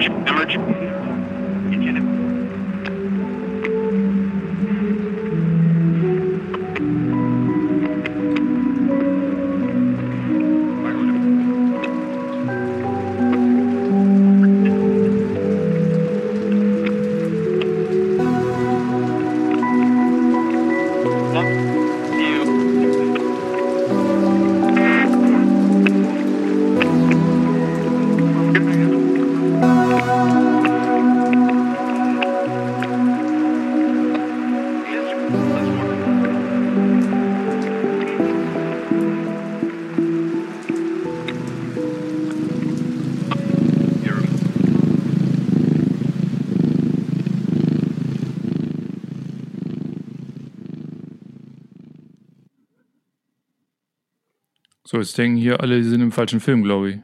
Image, image. So, jetzt denken hier alle, sie sind im falschen Film, glaube ich.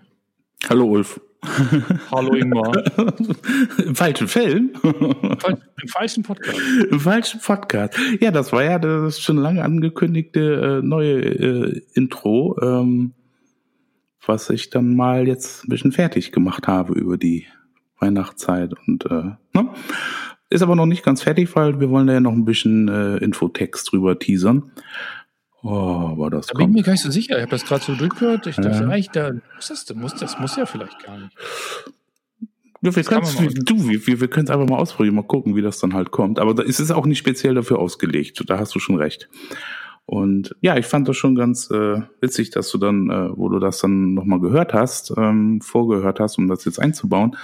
Hallo Ulf. Hallo Ingmar. Im falschen Film? Im falschen Podcast. Im falschen Podcast. Ja, das war ja das schon lange angekündigte äh, neue äh, Intro, ähm, was ich dann mal jetzt ein bisschen fertig gemacht habe über die Weihnachtszeit und äh, ne? ist aber noch nicht ganz fertig, weil wir wollen da ja noch ein bisschen äh, Infotext drüber teasern. Oh, aber das Da bin ich mir gar nicht so sicher. Ich habe das gerade so durchgehört. Ich dachte, eigentlich, da muss das, das, muss, das muss ja vielleicht gar nicht. Ja, wir kann können's- man mal du, wir, wir, wir können es einfach mal ausprobieren, mal gucken, wie das dann halt kommt. Aber da ist es auch nicht speziell dafür ausgelegt. Da hast du schon recht. Und ja, ich fand das schon ganz äh, witzig, dass du dann, äh, wo du das dann nochmal gehört hast, ähm, vorgehört hast, um das jetzt einzubauen,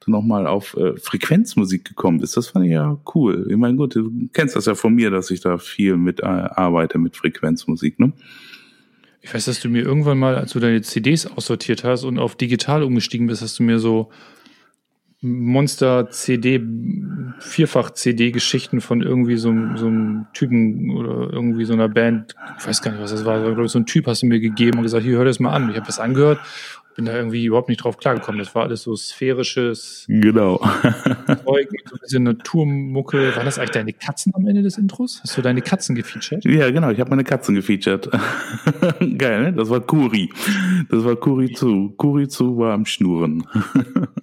du nochmal auf äh, Frequenzmusik gekommen bist. Das fand ich ja cool. Ich meine, gut, du kennst das ja von mir, dass ich da viel mit äh, arbeite mit Frequenzmusik, ne? Ich weiß, dass du mir irgendwann mal, als du deine CDs aussortiert hast und auf digital umgestiegen bist, hast du mir so Monster-CD, Vierfach-CD-Geschichten von irgendwie so, so einem Typen oder irgendwie so einer Band, ich weiß gar nicht, was das war, aber so ein Typ hast du mir gegeben und gesagt, hier, hör das mal an. Ich habe das angehört, bin da irgendwie überhaupt nicht drauf klargekommen. Das war alles so sphärisches Genau. Zeug mit so ein bisschen Naturmucke. Waren das eigentlich deine Katzen am Ende des Intros? Hast du deine Katzen gefeatured? Ja, genau, ich habe meine Katzen gefeatured. Geil, ne? Das war Kuri. Das war Kuri zu. Kuri zu war am Schnurren.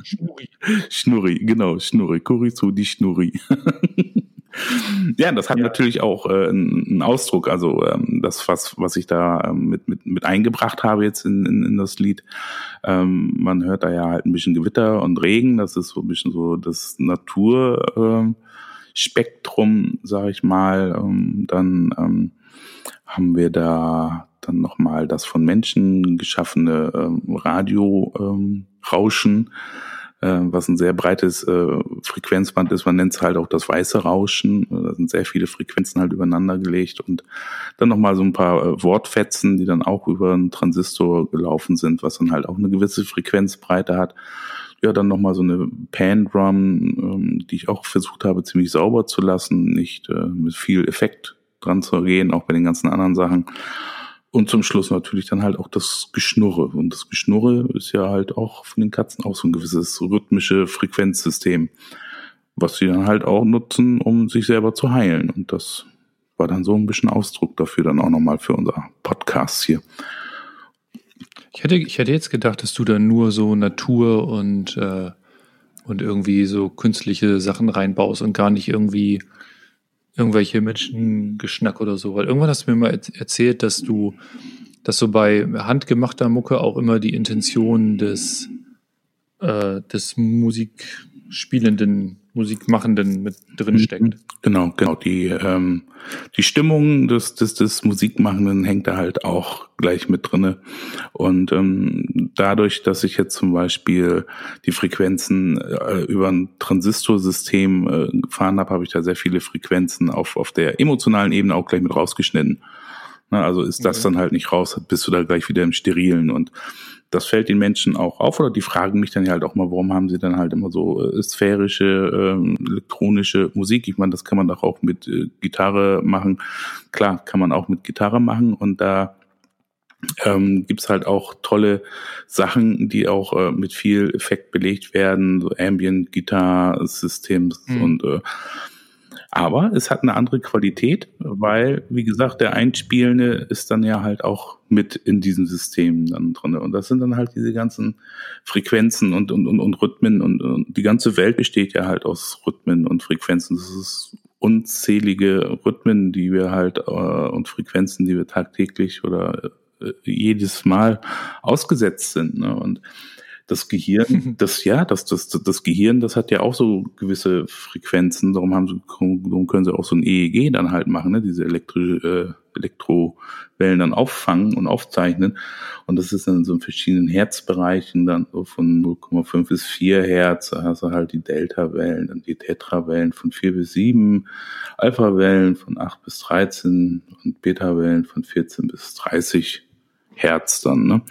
Schnurri. Schnurri, genau, Schnurri. Kuri zu, die Schnurri. ja, das hat Ja. natürlich auch äh, einen Ausdruck. Also ähm, das, was, was ich da ähm, mit, mit, mit eingebracht habe jetzt in, in, in das Lied. Ähm, man hört da ja halt ein bisschen Gewitter und Regen. Das ist so ein bisschen so das Natur. Ähm, Spektrum, sage ich mal. Ähm, dann ähm, haben wir da dann nochmal das von Menschen geschaffene ähm, Radio-Rauschen, ähm, äh, was ein sehr breites äh, Frequenzband ist. Man nennt es halt auch das weiße Rauschen. Äh, Da sind sehr viele Frequenzen halt übereinander gelegt und dann nochmal so ein paar äh, Wortfetzen, die dann auch über einen Transistor gelaufen sind, was dann halt auch eine gewisse Frequenzbreite hat ja, dann nochmal so eine Pan-Drum, ähm, die ich auch versucht habe, ziemlich sauber zu lassen, nicht äh, mit viel Effekt dran zu gehen, auch bei den ganzen anderen Sachen. Und zum Schluss natürlich dann halt auch das Geschnurre. Und das Geschnurre ist ja halt auch von den Katzen auch so ein gewisses rhythmische Frequenzsystem, was sie dann halt auch nutzen, um sich selber zu heilen. Und das war dann so ein bisschen Ausdruck dafür dann auch nochmal für unser Podcast hier. Ich hätte, ich hätte jetzt gedacht, dass du da nur so Natur und, äh, und irgendwie so künstliche Sachen reinbaust und gar nicht irgendwie irgendwelche Menschengeschnack oder so. Weil irgendwann hast du mir mal erz- erzählt, dass du, dass so bei handgemachter Mucke auch immer die Intention des, äh, des Musikspielenden, Musikmachenden mit drin steckt. Genau, genau. Die, ähm, die Stimmung des, des, des Musikmachenden hängt da halt auch gleich mit drinne. Und ähm, dadurch, dass ich jetzt zum Beispiel die Frequenzen äh, über ein Transistorsystem äh, gefahren habe, habe ich da sehr viele Frequenzen auf, auf der emotionalen Ebene auch gleich mit rausgeschnitten. Na, also ist das Okay. dann halt nicht raus, bist du da gleich wieder im Sterilen. Und das fällt den Menschen auch auf oder die fragen mich dann ja halt auch mal, warum haben sie dann halt immer so äh, sphärische, ähm, elektronische Musik? Ich meine, das kann man doch auch mit äh, Gitarre machen. Klar, kann man auch mit Gitarre machen und da ähm, gibt's halt auch tolle Sachen, die auch äh, mit viel Effekt belegt werden, so Ambient Guitar Systems Mhm. und äh, Aber es hat eine andere Qualität, weil, wie gesagt, der Einspielende ist dann ja halt auch mit in diesem System dann drin. Und das sind dann halt diese ganzen Frequenzen und, und, und, und Rhythmen und, und die ganze Welt besteht ja halt aus Rhythmen und Frequenzen. Das ist unzählige Rhythmen, die wir halt äh, und Frequenzen, die wir tagtäglich oder äh, jedes Mal ausgesetzt sind. Ne? Und das Gehirn, das ja, das, das, das Gehirn, das hat ja auch so gewisse Frequenzen, darum haben sie, darum können sie auch so ein EEG dann halt machen, ne? diese elektrische, äh, Elektrowellen dann auffangen und aufzeichnen. Und das ist dann so in verschiedenen Herzbereichen, dann so von 0,5 bis 4 Hertz, da hast du halt die Delta-Wellen, dann die Tetra-Wellen von 4 bis 7, Alpha-Wellen von 8 bis 13 und Beta-Wellen von 14 bis 30 Herz dann. Ne?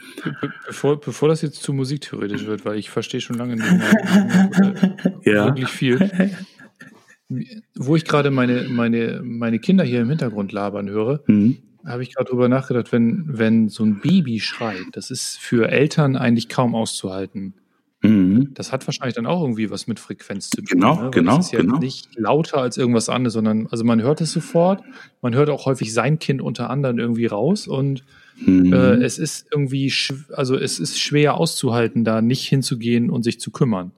Be bevor, bevor das jetzt zu musiktheoretisch wird, weil ich verstehe schon lange nicht mehr, ja. wirklich viel. Wo ich gerade meine, meine, meine Kinder hier im Hintergrund labern höre, mhm. habe ich gerade drüber nachgedacht, wenn, wenn so ein Baby schreit, das ist für Eltern eigentlich kaum auszuhalten. Mhm. Das hat wahrscheinlich dann auch irgendwie was mit Frequenz zu tun. Genau, ne? genau. Das ist ja genau. nicht lauter als irgendwas anderes, sondern also man hört es sofort. Man hört auch häufig sein Kind unter anderem irgendwie raus und mhm. äh, es ist irgendwie, also es ist schwer auszuhalten, da nicht hinzugehen und sich zu kümmern.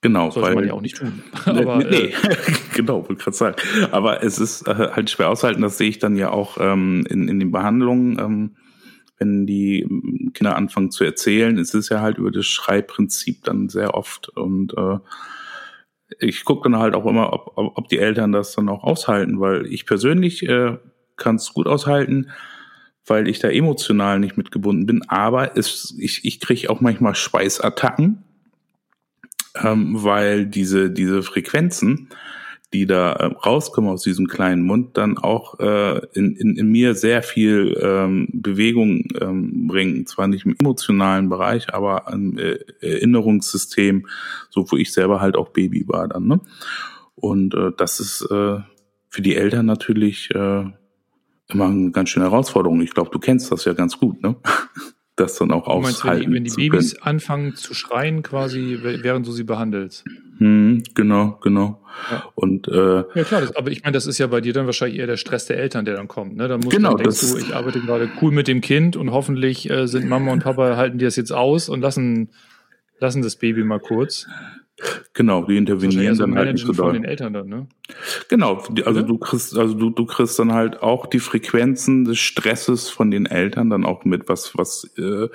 Genau, Sollte weil man ja auch nicht tun. Aber, nee, äh, genau, wollte gerade sagen. Aber es ist äh, halt schwer aushalten. Das sehe ich dann ja auch ähm, in, in den Behandlungen. Ähm, wenn die ähm, Kinder anfangen zu erzählen, es ist ja halt über das Schreibprinzip dann sehr oft und äh, ich gucke dann halt auch immer, ob, ob die Eltern das dann auch aushalten, weil ich persönlich äh, kann es gut aushalten, weil ich da emotional nicht mitgebunden bin, aber es, ich, ich kriege auch manchmal Schweißattacken, ähm, weil diese, diese Frequenzen, die da äh, rauskommen aus diesem kleinen Mund, dann auch äh, in, in, in mir sehr viel ähm, Bewegung ähm, bringen. Zwar nicht im emotionalen Bereich, aber im äh, Erinnerungssystem, so wo ich selber halt auch Baby war dann. Ne? Und äh, das ist äh, für die Eltern natürlich äh, immer eine ganz schöne Herausforderung. Ich glaube, du kennst das ja ganz gut, ne? das dann auch aushalten. Meinst, wenn die, wenn die Babys anfangen zu schreien, quasi, während du sie behandelst. Hm, genau, genau. Ja. Und äh, ja klar, das, aber ich meine, das ist ja bei dir dann wahrscheinlich eher der Stress der Eltern, der dann kommt. Ne? Dann musst genau, dann denkst du, ich arbeite gerade cool mit dem Kind und hoffentlich äh, sind Mama und Papa halten die das jetzt aus und lassen lassen das Baby mal kurz. Genau, die intervenieren dann halt nicht so doll. von den Eltern dann, ne? Genau, also ja? du kriegst, also du, du kriegst dann halt auch die Frequenzen des Stresses von den Eltern dann auch mit, was, was äh,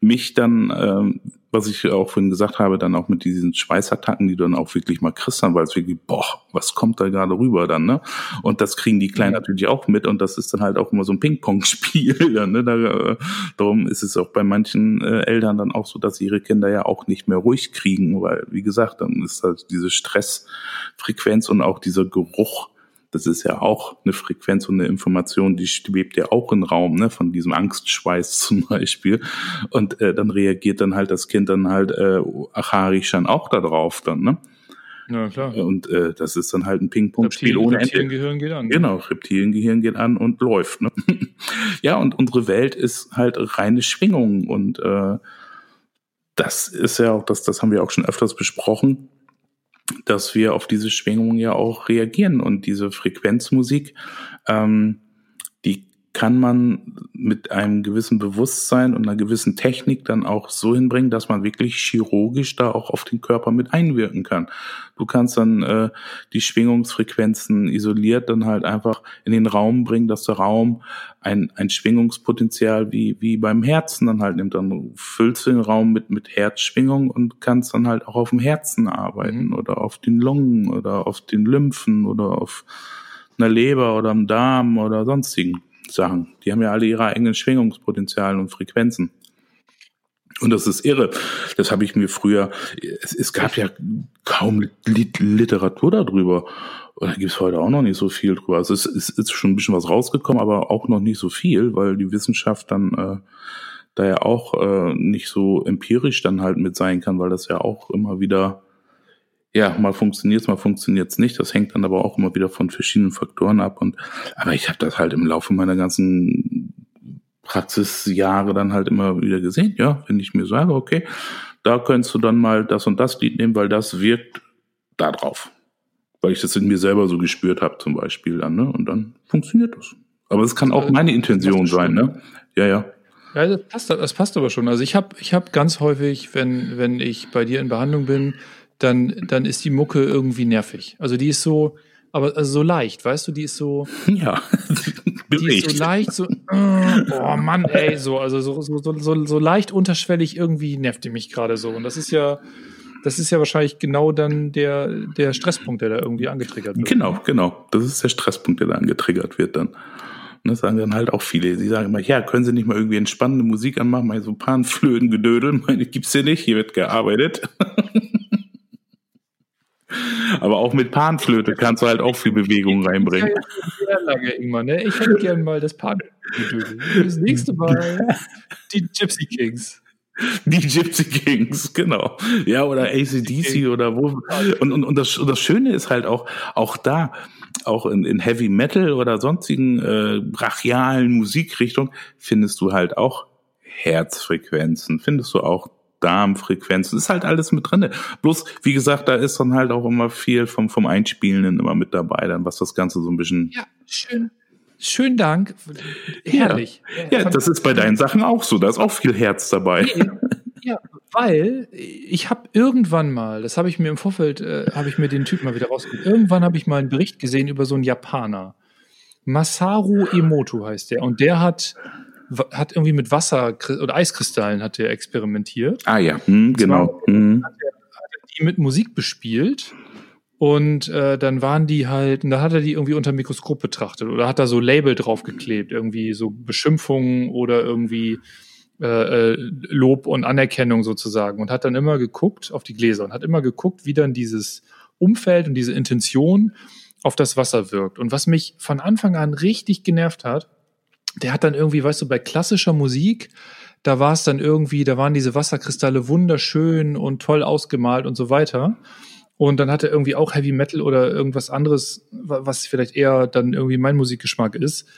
mich dann, ähm, was ich auch vorhin gesagt habe, dann auch mit diesen Schweißattacken, die du dann auch wirklich mal kriegst, dann, weil es wirklich, boah, was kommt da gerade rüber dann, ne? Und das kriegen die Kleinen natürlich auch mit und das ist dann halt auch immer so ein Ping-Pong-Spiel, dann, ne? Da, äh, darum ist es auch bei manchen äh, Eltern dann auch so, dass ihre Kinder ja auch nicht mehr ruhig kriegen, weil, wie gesagt, dann ist halt diese Stressfrequenz und auch dieser Geruch, das ist ja auch eine Frequenz und eine Information, die schwebt ja auch im Raum, ne, von diesem Angstschweiß zum Beispiel. Und äh, dann reagiert dann halt das Kind dann halt äh, acharisch dann auch darauf dann, ne? Ja, klar. Und äh, das ist dann halt ein Ping-Pong-Spiel ohne Ende. Reptiliengehirn geht an. Ne? Genau, Reptiliengehirn geht an und läuft. Ne? ja, und unsere Welt ist halt reine Schwingung und äh, das ist ja auch, das, das haben wir auch schon öfters besprochen dass wir auf diese Schwingungen ja auch reagieren. Und diese Frequenzmusik, ähm, kann man mit einem gewissen Bewusstsein und einer gewissen Technik dann auch so hinbringen, dass man wirklich chirurgisch da auch auf den Körper mit einwirken kann. Du kannst dann äh, die Schwingungsfrequenzen isoliert dann halt einfach in den Raum bringen, dass der Raum ein, ein Schwingungspotenzial wie, wie beim Herzen dann halt nimmt. Dann füllst du den Raum mit, mit Herzschwingung und kannst dann halt auch auf dem Herzen arbeiten mhm. oder auf den Lungen oder auf den Lymphen oder auf einer Leber oder am Darm oder sonstigen. Sachen. Die haben ja alle ihre eigenen Schwingungspotenziale und Frequenzen. Und das ist irre. Das habe ich mir früher, es, es gab ja kaum Literatur darüber. Und da gibt es heute auch noch nicht so viel drüber. Also es, es ist schon ein bisschen was rausgekommen, aber auch noch nicht so viel, weil die Wissenschaft dann äh, da ja auch äh, nicht so empirisch dann halt mit sein kann, weil das ja auch immer wieder ja, mal funktioniert es, mal funktioniert es nicht. Das hängt dann aber auch immer wieder von verschiedenen Faktoren ab. Und aber ich habe das halt im Laufe meiner ganzen Praxisjahre dann halt immer wieder gesehen. Ja, wenn ich mir sage, okay, da könntest du dann mal das und das Lied nehmen, weil das wirkt da drauf. weil ich das in mir selber so gespürt habe zum Beispiel dann, ne? Und dann funktioniert das. Aber es kann auch meine Intention sein, ne? Ja, ja. Ja, das passt, das passt aber schon. Also ich habe ich hab ganz häufig, wenn, wenn ich bei dir in Behandlung bin, dann, dann ist die Mucke irgendwie nervig. Also die ist so, aber also so leicht, weißt du, die ist so. Ja, die ist so leicht, so, oh Mann, ey, so, also so, so, so, so leicht unterschwellig irgendwie nervt die mich gerade so. Und das ist ja, das ist ja wahrscheinlich genau dann der, der Stresspunkt, der da irgendwie angetriggert wird. Genau, genau. Das ist der Stresspunkt, der da angetriggert wird dann. Und das sagen dann halt auch viele. Sie sagen immer, ja, können Sie nicht mal irgendwie entspannende Musik anmachen, mal so ein paar Flöten gedödeln. Meine, gibt's hier nicht, hier wird gearbeitet. Aber auch mit Panflöte kannst du halt auch viel Bewegung reinbringen. Ja, lange, Ingmar, ne? Ich hätte gerne mal das Panflöte. Das nächste Mal die Gypsy Kings. Die Gypsy Kings, genau. Ja, oder ACDC oder wo. Und, und, und, das, und das Schöne ist halt auch, auch da, auch in, in Heavy Metal oder sonstigen äh, brachialen Musikrichtungen findest du halt auch Herzfrequenzen, findest du auch Darmfrequenzen, ist halt alles mit drinne. Bloß, wie gesagt, da ist dann halt auch immer viel vom, vom Einspielenden immer mit dabei, dann was das Ganze so ein bisschen. Ja, schön. Schönen Dank. Herrlich. Ja, ja das ist bei deinen Sachen auch so. Da ist auch viel Herz dabei. Ja, weil ich habe irgendwann mal, das habe ich mir im Vorfeld, äh, habe ich mir den Typ mal wieder rausgeholt. Irgendwann habe ich mal einen Bericht gesehen über so einen Japaner. Masaru Emoto heißt der. Und der hat hat irgendwie mit Wasser oder Eiskristallen hat er experimentiert. Ah ja, hm, genau. Hm. Hat, er, hat er die mit Musik bespielt und äh, dann waren die halt, und da hat er die irgendwie unter Mikroskop betrachtet oder hat da so Label draufgeklebt, irgendwie so Beschimpfungen oder irgendwie äh, äh, Lob und Anerkennung sozusagen und hat dann immer geguckt auf die Gläser und hat immer geguckt, wie dann dieses Umfeld und diese Intention auf das Wasser wirkt. Und was mich von Anfang an richtig genervt hat, der hat dann irgendwie, weißt du, bei klassischer Musik, da war es dann irgendwie, da waren diese Wasserkristalle wunderschön und toll ausgemalt und so weiter. Und dann hat er irgendwie auch Heavy Metal oder irgendwas anderes, was vielleicht eher dann irgendwie mein Musikgeschmack ist,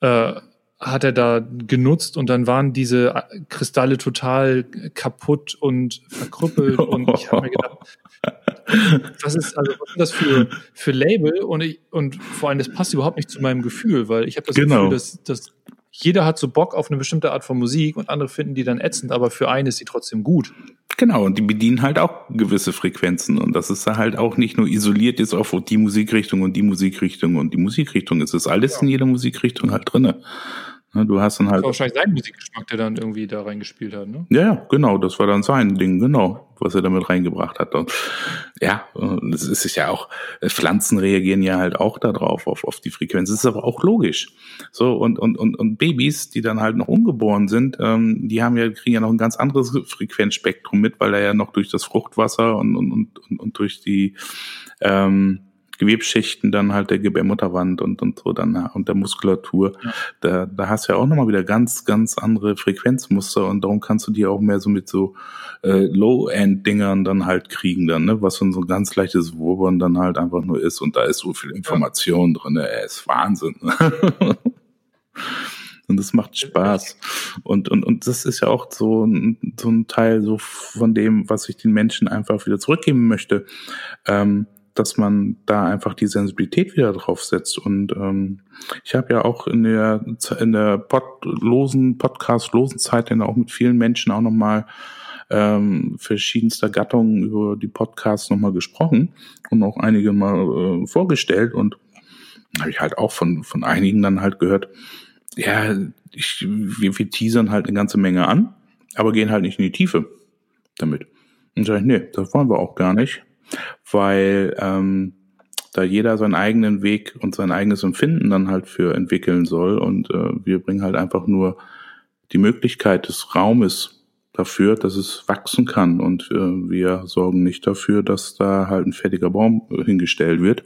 äh, hat er da genutzt und dann waren diese Kristalle total kaputt und verkrüppelt und ich habe mir gedacht, was ist also was ist das für für Label und ich, und vor allem das passt überhaupt nicht zu meinem Gefühl, weil ich habe das genau. Gefühl, dass, dass jeder hat so Bock auf eine bestimmte Art von Musik und andere finden die dann ätzend, aber für einen ist sie trotzdem gut. Genau, und die bedienen halt auch gewisse Frequenzen und das ist da halt auch nicht nur isoliert jetzt auf die Musikrichtung und die Musikrichtung und die Musikrichtung. Es ist alles ja. in jeder Musikrichtung halt drinne. Ne, du hast dann halt. Das war wahrscheinlich sein Musikgeschmack, der dann irgendwie da reingespielt hat, ne? Ja, ja, genau, das war dann sein Ding, genau, was er damit reingebracht hat. Und ja, das ist ja auch, Pflanzen reagieren ja halt auch darauf, auf, auf die Frequenz. Das ist aber auch logisch. So, und, und, und, und Babys, die dann halt noch ungeboren sind, ähm, die haben ja, kriegen ja noch ein ganz anderes Frequenzspektrum mit, weil er ja noch durch das Fruchtwasser und, und, und, und durch die ähm, Gewebschichten dann halt der Gebärmutterwand und, und so dann und der Muskulatur. Ja. Da, da hast du ja auch nochmal wieder ganz, ganz andere Frequenzmuster und darum kannst du die auch mehr so mit so äh, Low-End-Dingern dann halt kriegen dann, ne? Was so ein ganz leichtes Wurbern dann halt einfach nur ist und da ist so viel Information ja. drin, ey, ist Wahnsinn. Und das macht Spaß. Und, und, und das ist ja auch so ein, so ein Teil so von dem, was ich den Menschen einfach wieder zurückgeben möchte. Ähm, dass man da einfach die Sensibilität wieder drauf setzt. Und ähm, ich habe ja auch in der in der podlosen Podcast-losen Zeit dann auch mit vielen Menschen auch nochmal ähm, verschiedenster Gattungen über die Podcasts nochmal gesprochen und auch einige mal äh, vorgestellt und habe ich halt auch von von einigen dann halt gehört, ja, ich, wir, wir teasern halt eine ganze Menge an, aber gehen halt nicht in die Tiefe damit. Und sage ich, nee, das wollen wir auch gar nicht weil ähm, da jeder seinen eigenen Weg und sein eigenes Empfinden dann halt für entwickeln soll. Und äh, wir bringen halt einfach nur die Möglichkeit des Raumes dafür, dass es wachsen kann. Und äh, wir sorgen nicht dafür, dass da halt ein fertiger Baum hingestellt wird,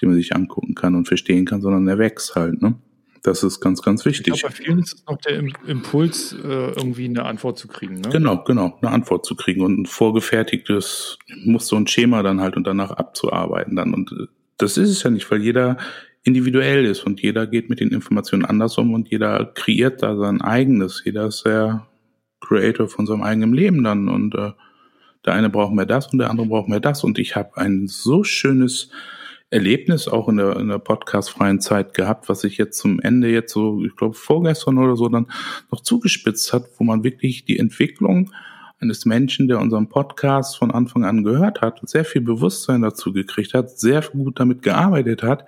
den man sich angucken kann und verstehen kann, sondern er wächst halt. Ne? Das ist ganz, ganz wichtig. Ich glaube, bei vielen ist es noch der Impuls, äh, irgendwie eine Antwort zu kriegen. Ne? Genau, genau, eine Antwort zu kriegen und ein vorgefertigtes muss so ein Schema dann halt und danach abzuarbeiten dann. Und äh, das ist es ja nicht, weil jeder individuell ist und jeder geht mit den Informationen anders um und jeder kreiert da sein eigenes. Jeder ist der Creator von seinem eigenen Leben dann und äh, der eine braucht mehr das und der andere braucht mehr das und ich habe ein so schönes Erlebnis auch in der, in der podcastfreien Zeit gehabt, was sich jetzt zum Ende jetzt so, ich glaube vorgestern oder so dann noch zugespitzt hat, wo man wirklich die Entwicklung eines Menschen, der unseren Podcast von Anfang an gehört hat, sehr viel Bewusstsein dazu gekriegt hat, sehr gut damit gearbeitet hat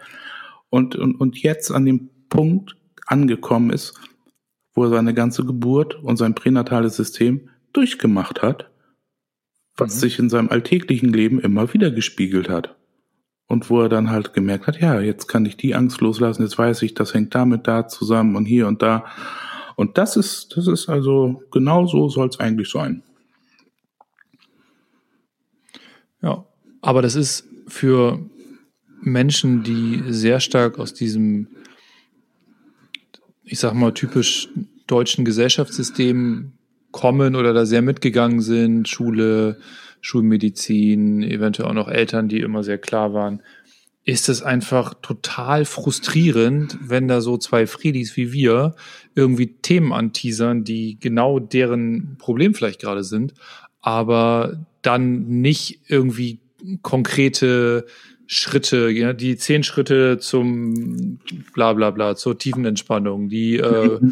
und, und, und jetzt an dem Punkt angekommen ist, wo er seine ganze Geburt und sein pränatales System durchgemacht hat, was mhm. sich in seinem alltäglichen Leben immer wieder gespiegelt hat. Und wo er dann halt gemerkt hat, ja, jetzt kann ich die Angst loslassen, jetzt weiß ich, das hängt damit da zusammen und hier und da. Und das ist, das ist also genau so soll es eigentlich sein. Ja, aber das ist für Menschen, die sehr stark aus diesem, ich sag mal, typisch deutschen Gesellschaftssystem kommen oder da sehr mitgegangen sind, Schule, Schulmedizin, eventuell auch noch Eltern, die immer sehr klar waren, ist es einfach total frustrierend, wenn da so zwei Friedis wie wir irgendwie Themen anteasern, die genau deren Problem vielleicht gerade sind, aber dann nicht irgendwie konkrete Schritte, ja, die zehn Schritte zum bla bla bla, zur tiefen Entspannung, die äh.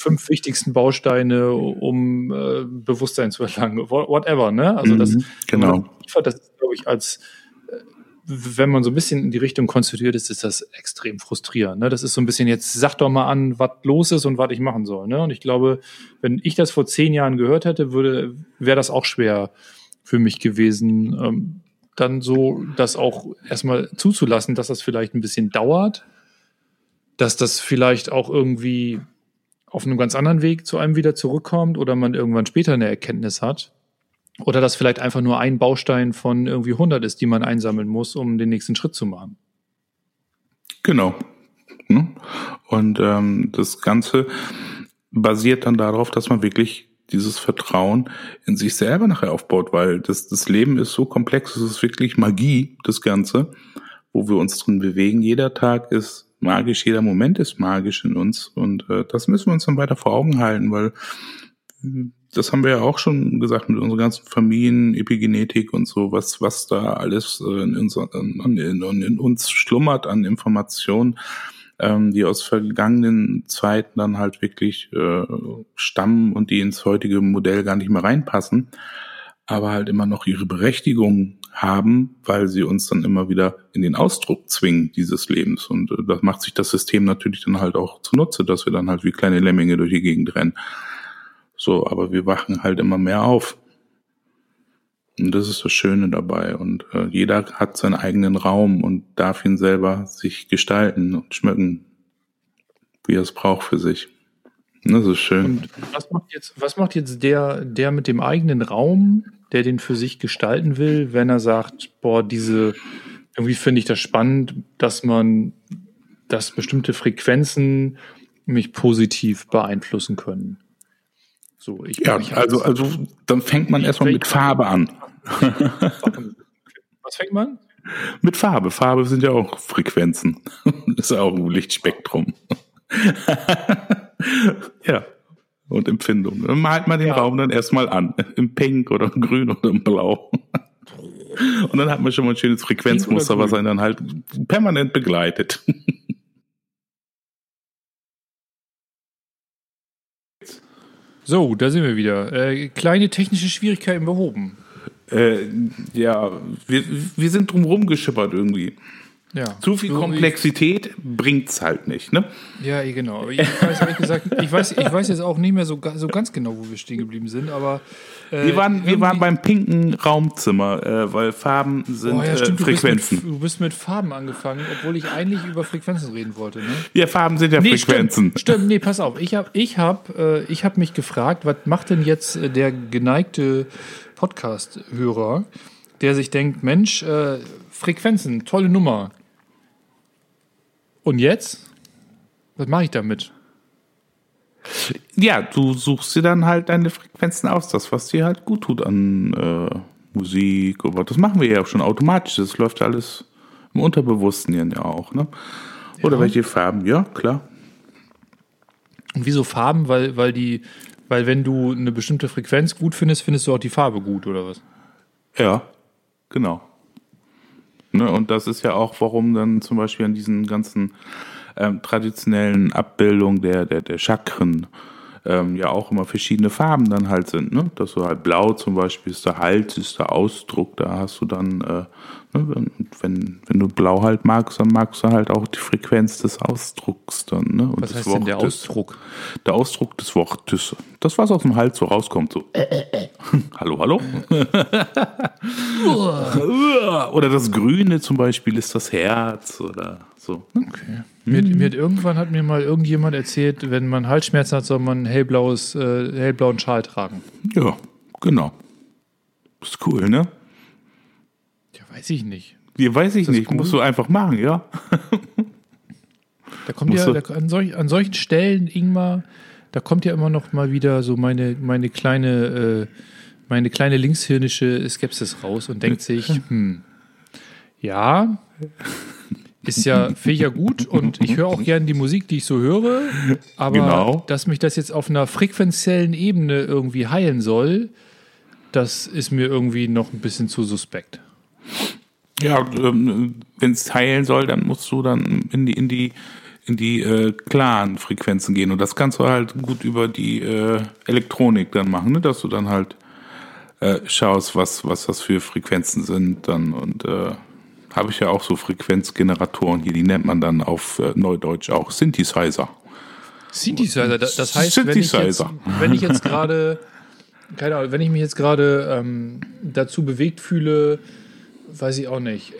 fünf wichtigsten Bausteine, um äh, Bewusstsein zu erlangen, whatever, ne? Also das, mhm, genau. das ist, glaube ich, als äh, wenn man so ein bisschen in die Richtung konstituiert ist, ist das extrem frustrierend. Ne? Das ist so ein bisschen jetzt, sag doch mal an, was los ist und was ich machen soll. Ne? Und ich glaube, wenn ich das vor zehn Jahren gehört hätte, würde, wäre das auch schwer für mich gewesen, ähm, dann so das auch erstmal zuzulassen, dass das vielleicht ein bisschen dauert, dass das vielleicht auch irgendwie auf einem ganz anderen Weg zu einem wieder zurückkommt oder man irgendwann später eine Erkenntnis hat. Oder dass vielleicht einfach nur ein Baustein von irgendwie 100 ist, die man einsammeln muss, um den nächsten Schritt zu machen. Genau. Ne? Und ähm, das Ganze basiert dann darauf, dass man wirklich dieses Vertrauen in sich selber nachher aufbaut, weil das, das Leben ist so komplex, es ist wirklich Magie, das Ganze, wo wir uns drin bewegen. Jeder Tag ist magisch, jeder Moment ist magisch in uns und äh, das müssen wir uns dann weiter vor Augen halten, weil das haben wir ja auch schon gesagt mit unserer ganzen Familien, Epigenetik und so, was, was da alles äh, in, in, in, in uns schlummert an Informationen ähm, die aus vergangenen Zeiten dann halt wirklich äh, stammen und die ins heutige Modell gar nicht mehr reinpassen, aber halt immer noch ihre Berechtigung haben, weil sie uns dann immer wieder in den Ausdruck zwingen dieses Lebens. Und äh, das macht sich das System natürlich dann halt auch zunutze, dass wir dann halt wie kleine Lemminge durch die Gegend rennen. So, aber wir wachen halt immer mehr auf. Und das ist das Schöne dabei. Und äh, jeder hat seinen eigenen Raum und darf ihn selber sich gestalten und schmücken, wie er es braucht für sich. Das ist schön. Und was macht jetzt, was macht jetzt der, der mit dem eigenen Raum, der den für sich gestalten will, wenn er sagt, boah, diese, irgendwie finde ich das spannend, dass man, dass bestimmte Frequenzen mich positiv beeinflussen können. So, ich, ja, also, also dann fängt man erstmal mit Farbe an. Was fängt man? Mit Farbe. Farbe sind ja auch Frequenzen. Das ist auch ein Lichtspektrum. ja. Und Empfindung. Dann malt man den ja. Raum dann erstmal an. Im Pink oder im Grün oder im Blau. Und dann hat man schon mal ein schönes Frequenzmuster, was einen dann halt permanent begleitet. So, da sind wir wieder. Äh, kleine technische Schwierigkeiten behoben. Äh, ja, wir, wir sind drumherum geschippert irgendwie. Ja. Zu viel Komplexität bringt's halt nicht, ne? Ja, eh, genau. Ich weiß, ehrlich gesagt, ich weiß, ich weiß jetzt auch nicht mehr so, so ganz genau, wo wir stehen geblieben sind, aber. Äh, wir, waren, wir waren beim pinken Raumzimmer, äh, weil Farben sind oh, ja, stimmt, äh, Frequenzen. Du bist, mit, du bist, mit, Farben angefangen, obwohl ich eigentlich über Frequenzen reden wollte, ne? Ja, Farben sind ja nee, Frequenzen. Stimmt, stimmt, nee, pass auf. Ich habe ich hab, äh, ich hab mich gefragt, was macht denn jetzt äh, der geneigte Podcast-Hörer, der sich denkt, Mensch, äh, Frequenzen, tolle Nummer. Und jetzt? Was mache ich damit? Ja, du suchst dir dann halt deine Frequenzen aus, das, was dir halt gut tut an äh, Musik oder das machen wir ja auch schon automatisch. Das läuft alles im Unterbewussten ja auch, ne? Oder ja. welche Farben? Ja, klar. Und wieso Farben? Weil, weil die, weil wenn du eine bestimmte Frequenz gut findest, findest du auch die Farbe gut, oder was? Ja, genau. Ne? Und das ist ja auch, warum dann zum Beispiel an diesen ganzen ähm, traditionellen Abbildungen der, der, der Chakren ähm, ja auch immer verschiedene Farben dann halt sind. Ne? Dass du halt blau zum Beispiel ist der Hals, ist der Ausdruck, da hast du dann, äh, ne? wenn, wenn du blau halt magst, dann magst du halt auch die Frequenz des Ausdrucks dann. Ne? Und Was heißt Wortes. denn der Ausdruck? Der Ausdruck des Wortes. Das, was aus dem Hals so rauskommt, so. Äh, äh, äh. hallo, hallo? oder das Grüne zum Beispiel ist das Herz oder so. Okay. Mir, mir hat, irgendwann hat mir mal irgendjemand erzählt, wenn man Halsschmerzen hat, soll man hellblaues, äh, hellblauen Schal tragen. Ja, genau. Ist cool, ne? Weiß ich nicht. Ja, weiß ich nicht. Cool? Musst du einfach machen, ja. da kommt ja da, an, solch, an, solchen Stellen, Ingmar, da kommt ja immer noch mal wieder so meine, meine kleine, äh, meine kleine linkshirnische Skepsis raus und denkt sich, hm, ja, ist ja, finde ich ja gut und ich höre auch gerne die Musik, die ich so höre. Aber genau. dass mich das jetzt auf einer frequenziellen Ebene irgendwie heilen soll, das ist mir irgendwie noch ein bisschen zu suspekt. Ja, ähm, wenn es heilen soll, dann musst du dann in die, in die, in die äh, klaren Frequenzen gehen. Und das kannst du halt gut über die äh, Elektronik dann machen, ne? dass du dann halt äh, schaust, was, was das für Frequenzen sind dann und äh, habe ich ja auch so Frequenzgeneratoren hier, die nennt man dann auf äh, Neudeutsch auch Synthesizer. Synthesizer, das heißt, Synthesizer. wenn ich jetzt, gerade, keine Ahnung, wenn ich mich jetzt gerade ähm, dazu bewegt fühle, weiß ich auch nicht,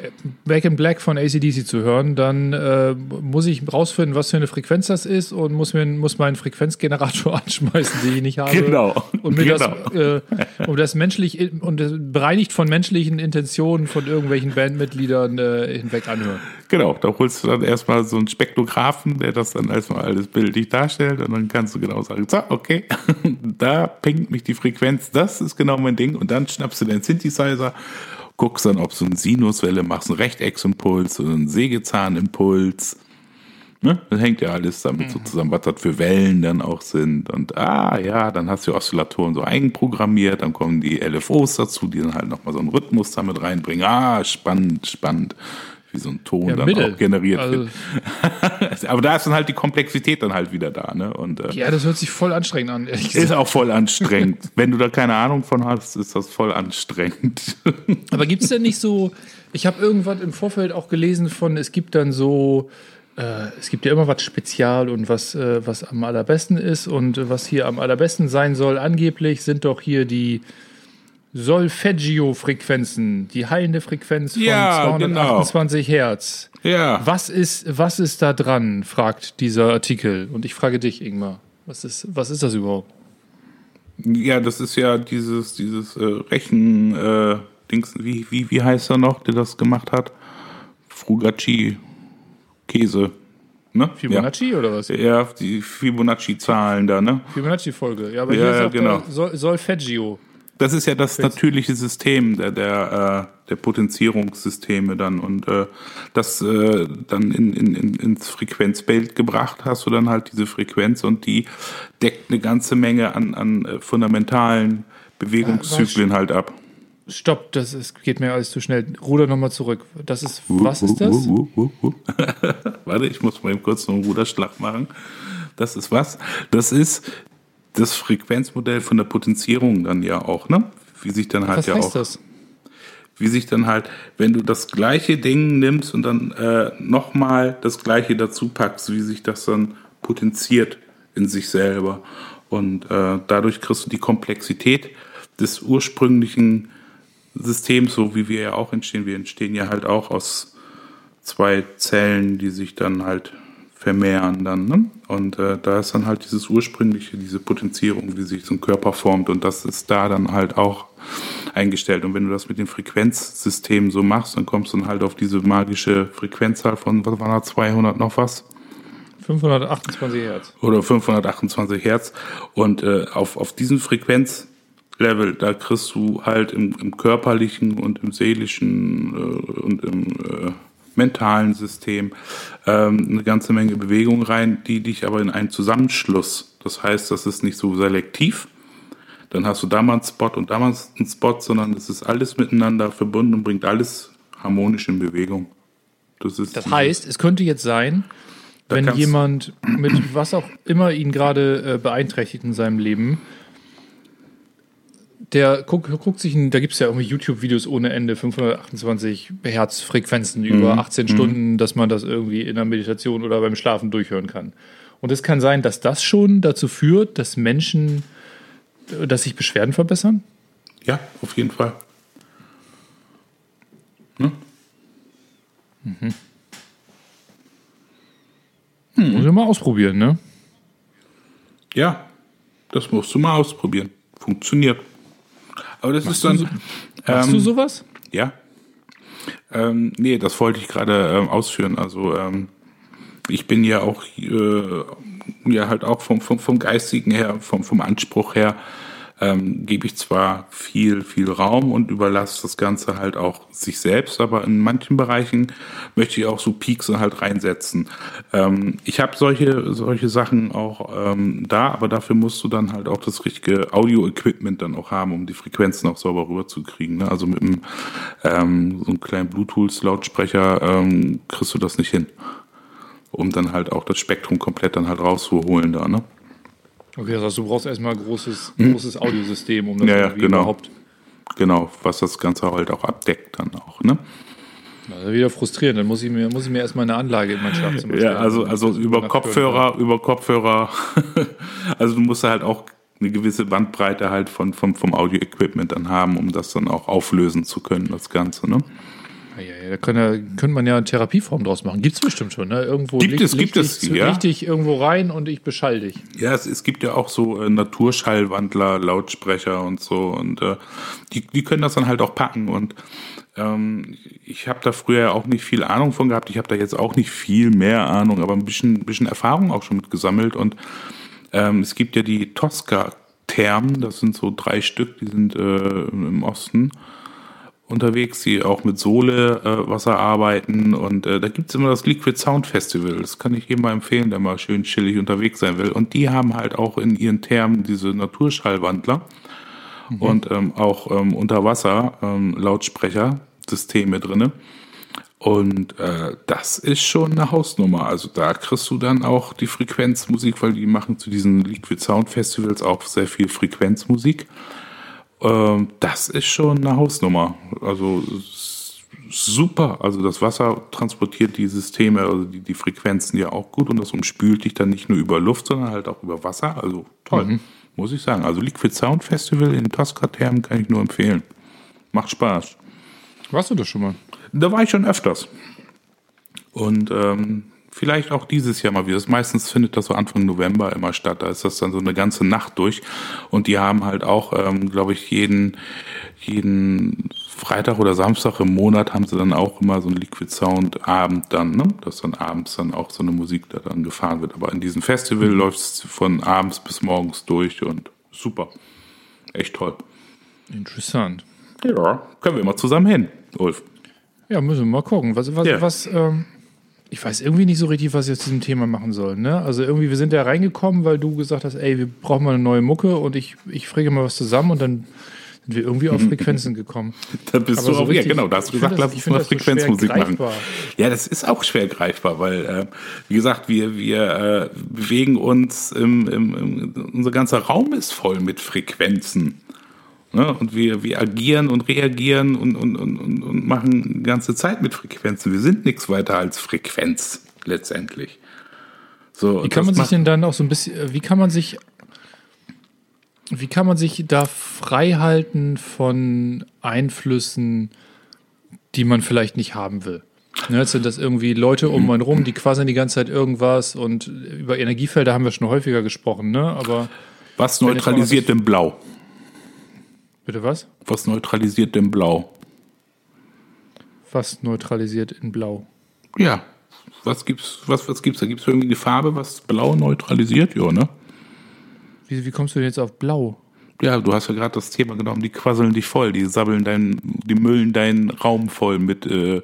Back in Black von ACDC zu hören, dann äh, muss ich rausfinden, was für eine Frequenz das ist und muss mir muss meinen Frequenzgenerator anschmeißen, den ich nicht habe. Genau. Und mir genau. das, äh, um das menschlich und bereinigt von menschlichen Intentionen von irgendwelchen Bandmitgliedern äh, hinweg anhören. Genau, da holst du dann erstmal so einen Spektrographen, der das dann erstmal alles bildlich darstellt und dann kannst du genau sagen, so, okay, da pinkt mich die Frequenz, das ist genau mein Ding und dann schnappst du den Synthesizer guckst dann, ob du eine Sinuswelle machst, einen Rechtecks-Impuls oder einen Sägezahnimpuls. Ne? Das hängt ja alles damit mhm. so zusammen, was das für Wellen dann auch sind. Und ah ja, dann hast du Oszillatoren so eigenprogrammiert, dann kommen die LFOs dazu, die dann halt nochmal so einen Rhythmus damit reinbringen. Ah, spannend, spannend wie so ein Ton ja, dann Mittel. auch generiert also, wird. Aber da ist dann halt die Komplexität dann halt wieder da, ne? Und, äh, ja, das hört sich voll anstrengend an. Ist auch voll anstrengend. Wenn du da keine Ahnung von hast, ist das voll anstrengend. Aber gibt es denn nicht so, ich habe irgendwann im Vorfeld auch gelesen von, es gibt dann so, äh, es gibt ja immer was Spezial und was, äh, was am allerbesten ist und was hier am allerbesten sein soll, angeblich sind doch hier die Solfeggio-Frequenzen, die heilende Frequenz von ja, 228 genau. Hertz. Ja. Was ist, was ist da dran, fragt dieser Artikel. Und ich frage dich, Ingmar, was ist, was ist das überhaupt? Ja, das ist ja dieses, dieses äh, Rechen, äh, Dings, wie, wie, wie heißt er noch, der das gemacht hat? Frugacci Käse. Ne? Fibonacci ja. oder was? Ja, die Fibonacci-Zahlen da, ne? Fibonacci-Folge. Ja, aber ja, hier ist genau. Sol Solfeggio. Das ist ja das natürliche System der, der, äh, der Potenzierungssysteme dann. Und äh, das äh, dann in, in, ins Frequenzbild gebracht hast du dann halt diese Frequenz und die deckt eine ganze Menge an, an fundamentalen Bewegungszyklen halt ab. Stopp, das ist, geht mir alles zu schnell. Ruder nochmal zurück. Das ist, was ist das? Warte, ich muss mal eben kurz noch einen Ruderschlag machen. Das ist was? Das ist das Frequenzmodell von der Potenzierung dann ja auch, ne? Wie sich dann halt Was ja heißt auch. Das? Wie sich dann halt, wenn du das gleiche Ding nimmst und dann äh, nochmal das gleiche dazu packst, wie sich das dann potenziert in sich selber. Und äh, dadurch kriegst du die Komplexität des ursprünglichen Systems, so wie wir ja auch entstehen. Wir entstehen ja halt auch aus zwei Zellen, die sich dann halt vermehren dann. Ne? Und äh, da ist dann halt dieses ursprüngliche, diese Potenzierung, wie sich so ein Körper formt und das ist da dann halt auch eingestellt. Und wenn du das mit dem Frequenzsystem so machst, dann kommst du dann halt auf diese magische Frequenzzahl von, was war da, 200 noch was? 528 Hertz. Oder 528 Hertz. Und äh, auf, auf diesen Frequenzlevel, da kriegst du halt im, im körperlichen und im seelischen äh, und im äh, mentalen System ähm, eine ganze Menge Bewegung rein, die dich aber in einen Zusammenschluss. Das heißt, das ist nicht so selektiv. Dann hast du da mal einen Spot und da mal einen Spot, sondern es ist alles miteinander verbunden und bringt alles harmonisch in Bewegung. Das, ist das heißt, es könnte jetzt sein, wenn jemand mit was auch immer ihn gerade äh, beeinträchtigt in seinem Leben, der guckt, guckt sich, ein, da gibt es ja irgendwie YouTube-Videos ohne Ende, 528 Herzfrequenzen über 18 Stunden, dass man das irgendwie in der Meditation oder beim Schlafen durchhören kann. Und es kann sein, dass das schon dazu führt, dass Menschen, dass sich Beschwerden verbessern. ja, auf jeden Fall. Ne? Muss ich mal ausprobieren, ne? Ja, das musst du mal ausprobieren. Funktioniert. Aber das ist dann. du Machst du ähm, sowas? Ja. Ähm, nee, das wollte ich gerade ähm, ausführen. Also ähm, ich bin ja auch äh, ja halt auch vom, vom, vom Geistigen her, vom, vom Anspruch her, ähm, gebe ich zwar viel, viel Raum und überlasse das Ganze halt auch sich selbst, aber in manchen Bereichen möchte ich auch so Peaks halt reinsetzen. Ähm, ich habe solche, solche Sachen auch ähm, da, aber dafür musst du dann halt auch das richtige Audio-Equipment dann auch haben, um die Frequenzen auch sauber rüberzukriegen. Ne? Also mit einem ähm, so einem kleinen Bluetooth-Lautsprecher ähm, kriegst du das nicht hin. Um dann halt auch das Spektrum komplett dann halt rauszuholen da, ne? Okay, das heißt, du brauchst erstmal ein großes, großes Audiosystem, um das Ja, ja, irgendwie genau. überhaupt. Genau, was das Ganze halt auch abdeckt dann auch, ne? Das ist wieder frustrierend. Dann muss ich mir, muss ich mir erstmal eine Anlage in mein Schlafzimmer Ja, stellen, also, damit also das über Kopfhörer, über Kopfhörer, also du musst halt auch eine gewisse Bandbreite halt von, vom, vom Audio-Equipment dann haben, um das dann auch auflösen zu können, das Ganze, ne? Ja, da kann ja, könnte man ja eine Therapieform draus machen. Gibt es bestimmt schon, ne? Irgendwo Gibt leg- es, leg gibt es, ja. dich irgendwo rein und ich beschall dich. Ja, es, es gibt ja auch so äh, Naturschallwandler, Lautsprecher und so und äh, die, die können das dann halt auch packen und ähm, ich habe da früher ja auch nicht viel Ahnung von gehabt. Ich habe da jetzt auch nicht viel mehr Ahnung, aber ein bisschen, bisschen Erfahrung auch schon mit gesammelt und ähm, es gibt ja die Tosca-Thermen, das sind so drei Stück, die sind äh, im Osten unterwegs, die auch mit Sohle äh, Wasser arbeiten und äh, da gibt's immer das Liquid Sound Festival. Das kann ich jedem mal empfehlen, der mal schön chillig unterwegs sein will. Und die haben halt auch in ihren Thermen diese Naturschallwandler und ähm, auch ähm, unter Wasser ähm, Lautsprechersysteme drinne. Und äh, das ist schon eine Hausnummer. Also da kriegst du dann auch die Frequenzmusik, weil die machen zu diesen Liquid Sound Festivals auch sehr viel Frequenzmusik. Ähm, das ist schon eine Hausnummer. Also super. Also das Wasser transportiert die Systeme, also die, die Frequenzen ja auch gut und das umspült dich dann nicht nur über Luft, sondern halt auch über Wasser. Also toll, muss ich sagen. Also Liquid Sound Festival in Tosca-Thermen kann ich nur empfehlen. Macht Spaß. Warst du das schon mal? Da war ich schon öfters. Und ähm, vielleicht auch dieses Jahr mal wieder. Das meistens findet das so Anfang November immer statt. Da ist das dann so eine ganze Nacht durch. Und die haben halt auch, ähm, glaube ich, jeden, jeden Freitag oder Samstag im Monat haben sie dann auch immer so einen Liquid Sound Abend dann, ne? Dass dann abends dann auch so eine Musik da dann gefahren wird. Aber in diesem Festival läuft es von abends bis morgens durch und super. Echt toll. Interessant. Ja, können wir mal zusammen hin, Ulf. Ja, müssen wir mal gucken. Was, was, Ja. was, ähm, ich weiß irgendwie nicht so richtig, was wir zu diesem Thema machen sollen. Ne? Also irgendwie, wir sind da reingekommen, weil du gesagt hast, ey, wir brauchen mal eine neue Mucke und ich, ich frage mal was zusammen und dann sind wir irgendwie auf Frequenzen gekommen. Da bist Aber du so auch, richtig- ja genau, da hast du gesagt, lass uns mal das so Frequenzmusik machen. Ja, das ist auch schwer greifbar, weil, äh, wie gesagt, wir, wir äh, bewegen uns, im, im, im, unser ganzer Raum ist voll mit Frequenzen. Ne? Und wir, wir agieren und reagieren und, und, und, und, machen die ganze Zeit mit Frequenzen. Wir sind nichts weiter als Frequenz, letztendlich. So, Wie kann man sich denn dann auch so ein bisschen, äh, wie kann man sich, wie kann man sich da frei halten von Einflüssen, die man vielleicht nicht haben will? Ne, sind das irgendwie Leute um einen rum, die quasi die ganze Zeit irgendwas und über Energiefelder haben wir schon häufiger gesprochen, ne? Aber Was neutralisiert denn Blau? Bitte was? Was neutralisiert denn Blau? Was neutralisiert in Blau? Ja. Was gibt's, was, was gibt's da? Gibt's irgendwie eine Farbe, was Blau neutralisiert? Ja, ne? Wie, wie kommst du denn jetzt auf Blau? Ja, du hast ja gerade das Thema genommen, die quasseln dich voll, die sabbeln dein, die müllen deinen Raum voll mit äh,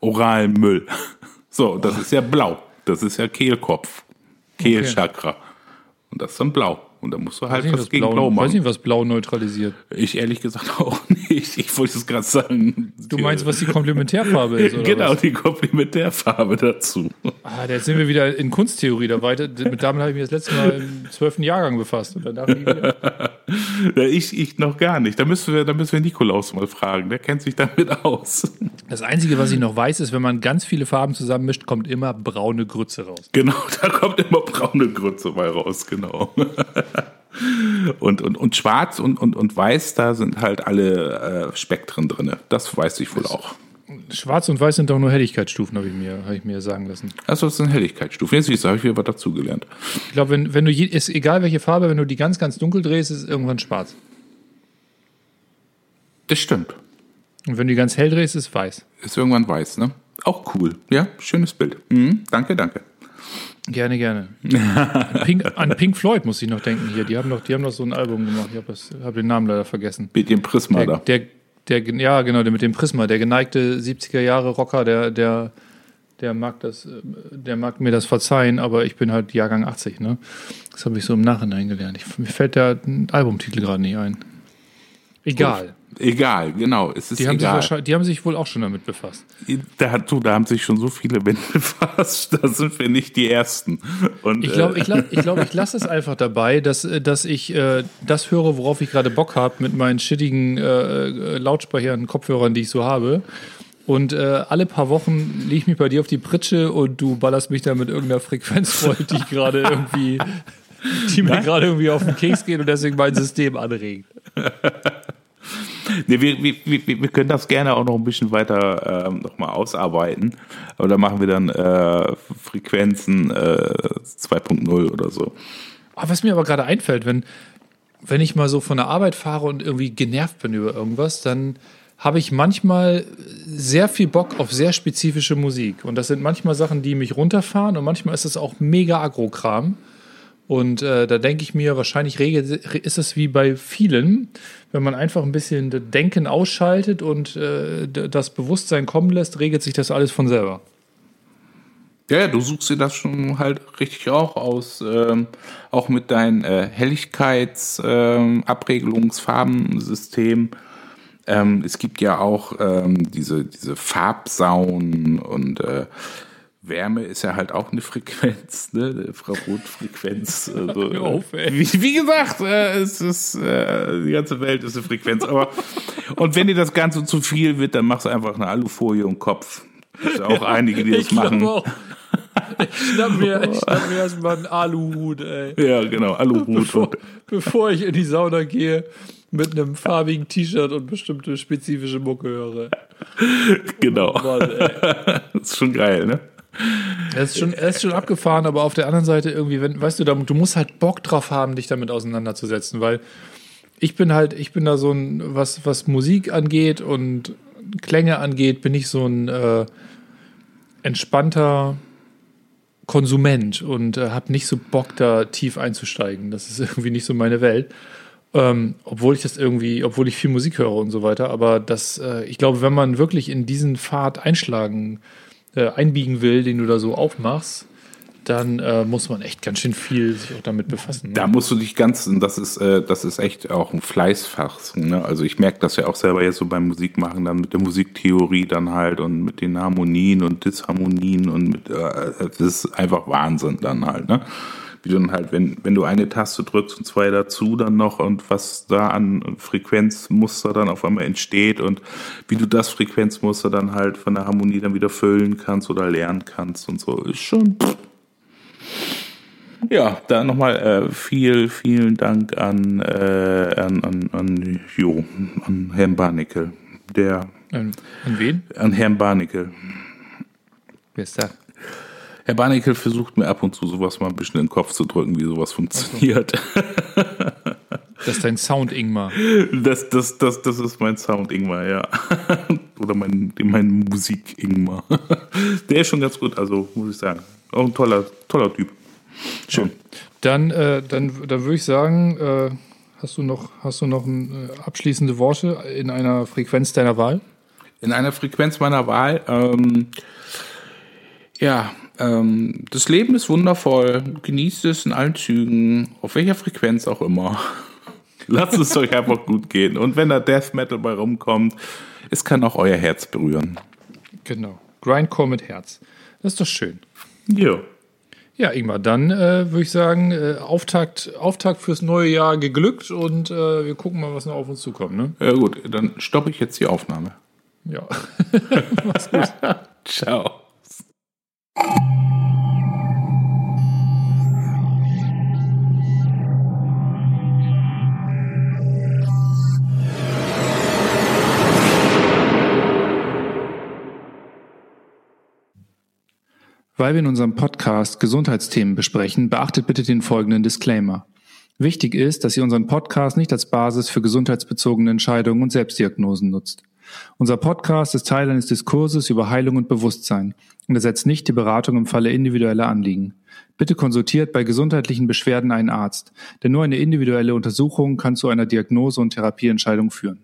oralem Müll. So, das ist ja blau. Das ist ja Kehlkopf. Kehlchakra. Und das ist dann blau. Und da musst du Weiß halt nicht, was was gegen blau, Blau weiß machen. nicht, was blau neutralisiert. Ich ehrlich gesagt auch nicht. Ich wollte es gerade sagen. Du meinst, was die Komplementärfarbe ist, oder Genau, was? die Komplementärfarbe dazu. Ah, jetzt sind wir wieder in Kunsttheorie. Da weiter, mit damit habe ich mich das letzte Mal im zwölften Jahrgang befasst. Und danach Ich, ich noch gar nicht. Da müssen wir, da müssen wir Nikolaus mal fragen. Der kennt sich damit aus. Das Einzige, was ich noch weiß, ist, wenn man ganz viele Farben zusammenmischt, kommt immer braune Grütze raus. Genau, da kommt immer braune Grütze bei raus, genau. Und, und, und schwarz und, und, und weiß, da sind halt alle äh, Spektren drin. Das weiß ich wohl auch. Schwarz und Weiß sind doch nur Helligkeitsstufen, habe ich, mir, habe ich mir sagen lassen. Also das sind Helligkeitsstufen. Jetzt siehst du, habe ich wieder was dazugelernt. Ich glaube, wenn, wenn du, je, ist egal welche Farbe, wenn du die ganz, ganz dunkel drehst, ist es irgendwann schwarz. Das stimmt. Und wenn du die ganz hell drehst, ist es weiß. Ist irgendwann weiß, ne? Auch cool. Ja, schönes Bild. Mhm, danke, danke. Gerne, gerne. An Pink, an Pink Floyd muss ich noch denken hier. Die haben noch, die haben noch so ein Album gemacht. Ich habe hab den Namen leider vergessen. Mit dem Prisma Der, da. der, der, ja, genau, der mit dem Prisma, der geneigte 70er Jahre Rocker, der, der, der mag das, der mag mir das verzeihen, aber ich bin halt Jahrgang 80, ne? Das habe ich so im Nachhinein gelernt. Ich, mir fällt der Albumtitel gerade nicht ein. Egal. Egal, genau. Es ist Die haben, sich egal. wahrscheinlich, die haben sich wohl auch schon damit befasst. Da, du, da haben sich schon so viele Wände befasst. Da sind wir nicht die Ersten. Und, Ich glaube, äh, ich, la- ich, glaub, ich lasse es einfach dabei, dass, äh, dass ich äh, das höre, worauf ich gerade Bock habe, mit meinen shittigen äh, äh, Lautsprechern, Kopfhörern, die ich so habe. Und äh, alle paar Wochen lege ich mich bei dir auf die Pritsche und du ballerst mich da mit irgendeiner Frequenz voll, die ich gerade irgendwie, die mir gerade irgendwie auf den Keks geht und deswegen mein System anregt. Nee, wir, wir, wir, können das gerne auch noch ein bisschen weiter ähm, noch mal ausarbeiten. Aber da machen wir dann äh, Frequenzen äh, 2.0 oder so. Ah, was mir aber gerade einfällt, wenn, wenn ich mal so von der Arbeit fahre und irgendwie genervt bin über irgendwas, dann habe ich manchmal sehr viel Bock auf sehr spezifische Musik. Und das sind manchmal Sachen, die mich runterfahren und manchmal ist es auch mega Agro-Kram. Und äh, da denke ich mir, wahrscheinlich ist es wie bei vielen, wenn man einfach ein bisschen das Denken ausschaltet und äh, das Bewusstsein kommen lässt, regelt sich das alles von selber. Ja, du suchst dir das schon halt richtig auch aus, ähm, auch mit deinem äh, Helligkeits-, ähm. Ähm, es gibt ja auch ähm, diese, diese Farbsaunen und äh, Wärme ist ja halt auch eine Frequenz, ne? Eine Infrarotfrequenz. Also, Hör auf. Wie, wie gesagt, äh, es ist, äh, die ganze Welt ist eine Frequenz. Aber und wenn dir das Ganze zu viel wird, dann machst du einfach eine Alufolie im Kopf. Gibt ja auch einige, die das machen. auch. Ich schnapp mir, ich schnapp mir erstmal einen Aluhut, ey. Ja, genau, Aluhut. Bevor, und- bevor ich in die Sauna gehe, mit einem farbigen T-Shirt und bestimmte spezifische Mucke höre. Genau. Mann, ey. Das ist schon geil, ne? Er ist, schon, er ist schon abgefahren, aber auf der anderen Seite irgendwie, wenn, weißt du, du musst halt Bock drauf haben, dich damit auseinanderzusetzen, weil ich bin halt, ich bin da so ein, was, was Musik angeht und Klänge angeht, bin ich so ein äh, entspannter Konsument und äh, habe nicht so Bock, da tief einzusteigen. Das ist irgendwie nicht so meine Welt. Ähm, obwohl ich das irgendwie, obwohl ich viel Musik höre und so weiter, aber das, äh, ich glaube, wenn man wirklich in diesen Pfad einschlagen, äh, einbiegen will, den du da so aufmachst, dann äh, muss man echt ganz schön viel sich auch damit befassen. Ne? Da musst du dich ganz, das ist, äh, das ist echt auch ein Fleißfach. Ne? Also ich merke das ja auch selber jetzt so beim Musikmachen, dann mit der Musiktheorie dann halt und mit den Harmonien und Disharmonien und mit, äh, das ist einfach Wahnsinn dann halt, ne? Wie du dann halt, wenn, wenn du eine Taste drückst und zwei dazu dann noch und was da an Frequenzmuster dann auf einmal entsteht und wie du das Frequenzmuster dann halt von der Harmonie dann wieder füllen kannst oder lernen kannst und so, ist schon, ja, da nochmal äh, viel, vielen Dank an, äh, an, an, an, jo, an Herrn Barnickel. Der, An, an wen? an Herrn Barnickel. Wer ist da? Herr Barnickel versucht mir ab und zu sowas mal ein bisschen in den Kopf zu drücken, wie sowas funktioniert. Das ist dein Sound, Ingmar. Das, das, das, das ist mein Sound Ingmar, ja. Oder mein, mein Musik Ingmar. Der ist schon ganz gut, also muss ich sagen. Auch ein toller, toller Typ. Schön. Dann, äh, dann, dann würde ich sagen, äh, hast du noch, hast du noch ein, äh, abschließende Worte in einer Frequenz deiner Wahl? in einer Frequenz meiner Wahl. Ähm, ja, Ähm, das Leben ist wundervoll. Genießt es in allen Zügen, auf welcher Frequenz auch immer. Lasst es euch einfach gut gehen. Und wenn da Death Metal bei rumkommt, es kann auch euer Herz berühren. Genau. Grindcore mit Herz. Das ist doch schön. Ja. Ja, Ingmar, dann äh, würde ich sagen, äh, Auftakt, Auftakt fürs neue Jahr geglückt und äh, wir gucken mal, was noch auf uns zukommt. Ne? Ja gut, dann stoppe ich jetzt die Aufnahme. Ja. Mach's gut. Ciao. Weil wir in unserem Podcast Gesundheitsthemen besprechen, beachtet bitte den folgenden Disclaimer. Wichtig ist, dass ihr unseren Podcast nicht als Basis für gesundheitsbezogene Entscheidungen und Selbstdiagnosen nutzt. Unser Podcast ist Teil eines Diskurses über Heilung und Bewusstsein und ersetzt nicht die Beratung im Falle individueller Anliegen. Bitte konsultiert bei gesundheitlichen Beschwerden einen Arzt, denn nur eine individuelle Untersuchung kann zu einer Diagnose und Therapieentscheidung führen.